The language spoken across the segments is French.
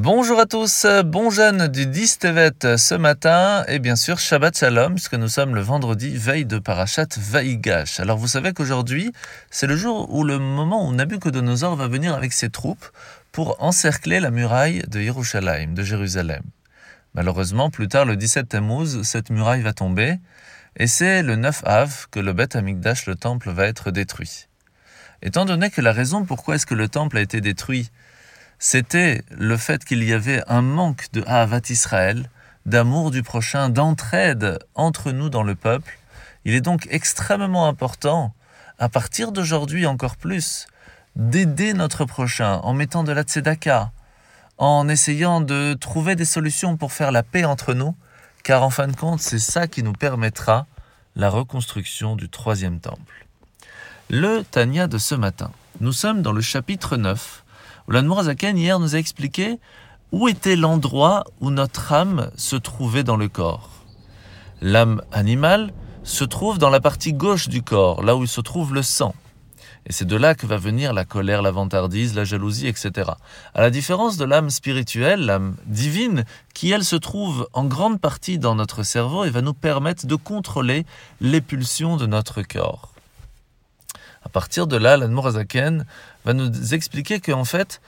Bonjour à tous, bon jeûne du 10 Tevet ce matin et bien sûr Shabbat Shalom puisque nous sommes le vendredi veille de Parashat Vaigash. Alors vous savez qu'aujourd'hui c'est le jour où le moment où Nabucodonosor va venir avec ses troupes pour encercler la muraille de Yerushalayim, de Jérusalem. Malheureusement plus tard le 17 Tammuz cette muraille va tomber et c'est le 9 Av que le Beth Amikdash, le temple, va être détruit. Étant donné que la raison pourquoi est-ce que le temple a été détruit c'était le fait qu'il y avait un manque de Havat Israël, d'amour du prochain, d'entraide entre nous dans le peuple. Il est donc extrêmement important, à partir d'aujourd'hui encore plus, d'aider notre prochain en mettant de la tzedaka, en essayant de trouver des solutions pour faire la paix entre nous, car en fin de compte, c'est ça qui nous permettra la reconstruction du troisième temple. Le Tania de ce matin. Nous sommes dans le chapitre 9, Zaken hier nous a expliqué où était l'endroit où notre âme se trouvait dans le corps. L'âme animale se trouve dans la partie gauche du corps, là où se trouve le sang. Et c'est de là que va venir la colère, la vantardise, la jalousie, etc. À la différence de l'âme spirituelle, l'âme divine, qui elle se trouve en grande partie dans notre cerveau et va nous permettre de contrôler les pulsions de notre corps. À partir de là, l'Admorazaken va nous expliquer qu'en fait,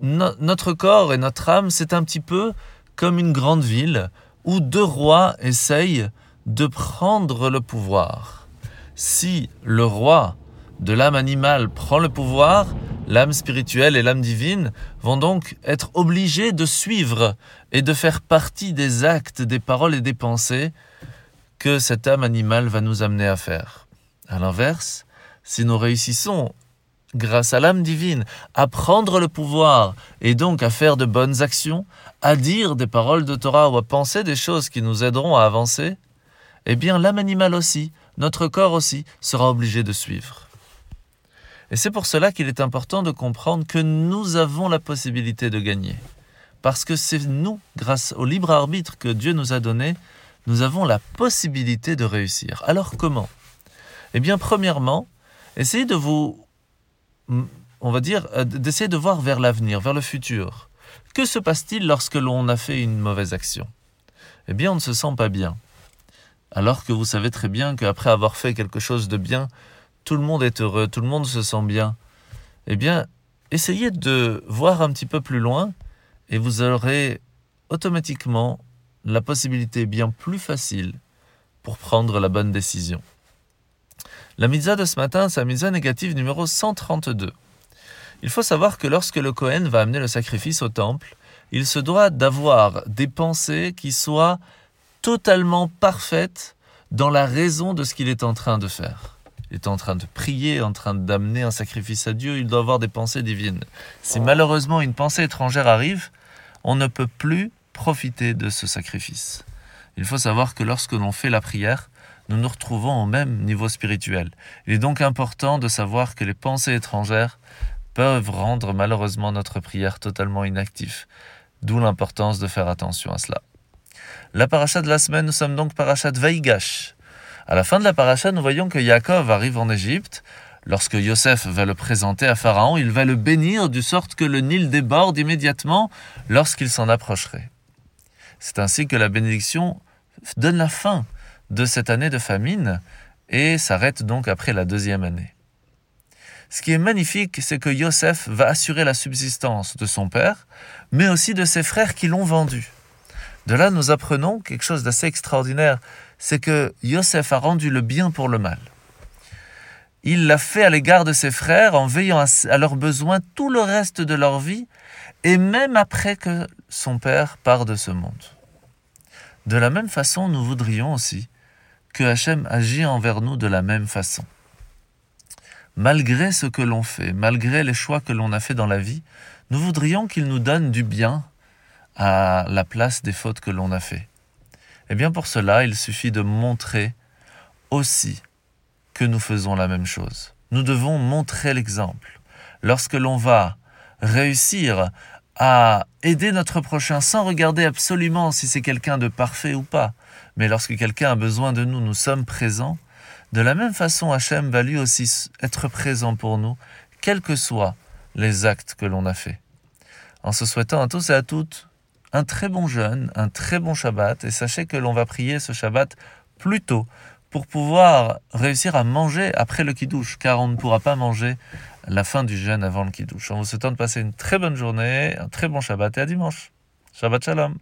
notre corps et notre âme, c'est un petit peu comme une grande ville où deux rois essayent de prendre le pouvoir. Si le roi de l'âme animale prend le pouvoir, l'âme spirituelle et l'âme divine vont donc être obligées de suivre et de faire partie des actes, des paroles et des pensées que cette âme animale va nous amener à faire. À l'inverse, si nous réussissons, grâce à l'âme divine, à prendre le pouvoir et donc à faire de bonnes actions, à dire des paroles de Torah ou à penser des choses qui nous aideront à avancer, eh bien l'âme animale aussi, notre corps aussi, sera obligé de suivre. Et c'est pour cela qu'il est important de comprendre que nous avons la possibilité de gagner. Parce que c'est nous, grâce au libre arbitre que Dieu nous a donné, nous avons la possibilité de réussir. Alors comment? Eh bien, premièrement, essayez de vous, on va dire, euh, d'essayer de voir vers l'avenir, vers le futur. Que se passe-t-il lorsque l'on a fait une mauvaise action? Eh bien, on ne se sent pas bien. Alors que vous savez très bien qu'après avoir fait quelque chose de bien, tout le monde est heureux, tout le monde se sent bien. Eh bien, essayez de voir un petit peu plus loin et vous aurez automatiquement la possibilité bien plus facile pour prendre la bonne décision. La mitzvah de ce matin, c'est la mitzvah négative numéro 132. Il faut savoir que lorsque le Kohen va amener le sacrifice au temple, il se doit d'avoir des pensées qui soient totalement parfaites dans la raison de ce qu'il est en train de faire. Il est en train de prier, en train d'amener un sacrifice à Dieu, il doit avoir des pensées divines. Si malheureusement une pensée étrangère arrive, on ne peut plus profiter de ce sacrifice. Il faut savoir que lorsque l'on fait la prière, nous nous retrouvons au même niveau spirituel. Il est donc important de savoir que les pensées étrangères peuvent rendre malheureusement notre prière totalement inactive, d'où l'importance de faire attention à cela. La paracha de la semaine, nous sommes donc paracha de Vaigash. À la fin de la paracha, nous voyons que Yaakov arrive en Égypte. Lorsque Yosef va le présenter à Pharaon, il va le bénir de sorte que le Nil déborde immédiatement lorsqu'il s'en approcherait. C'est ainsi que la bénédiction donne la fin de cette année de famine et s'arrête donc après la deuxième année. Ce qui est magnifique, c'est que Yosef va assurer la subsistance de son père, mais aussi de ses frères qui l'ont vendu. De là, nous apprenons quelque chose d'assez extraordinaire, c'est que Yosef a rendu le bien pour le mal. Il l'a fait à l'égard de ses frères en veillant à leurs besoins tout le reste de leur vie, et même après que son père part de ce monde. De la même façon, nous voudrions aussi que Hachem agit envers nous de la même façon. Malgré ce que l'on fait, malgré les choix que l'on a fait dans la vie, nous voudrions qu'il nous donne du bien à la place des fautes que l'on a fait. Eh bien pour cela, il suffit de montrer aussi que nous faisons la même chose. Nous devons montrer l'exemple. Lorsque l'on va réussir à aider notre prochain sans regarder absolument si c'est quelqu'un de parfait ou pas, mais lorsque quelqu'un a besoin de nous, nous sommes présents. De la même façon, Hachem va lui aussi être présent pour nous, quels que soient les actes que l'on a faits. en se souhaitant à tous et à toutes un très bon jeûne, un très bon Shabbat. Et sachez que l'on va prier ce Shabbat plus tôt pour pouvoir réussir à manger après le Kiddush, car on ne pourra pas manger la fin du jeûne avant le Kiddush. On vous souhaite de passer une très bonne journée, un très bon Shabbat et à dimanche. Shabbat Shalom.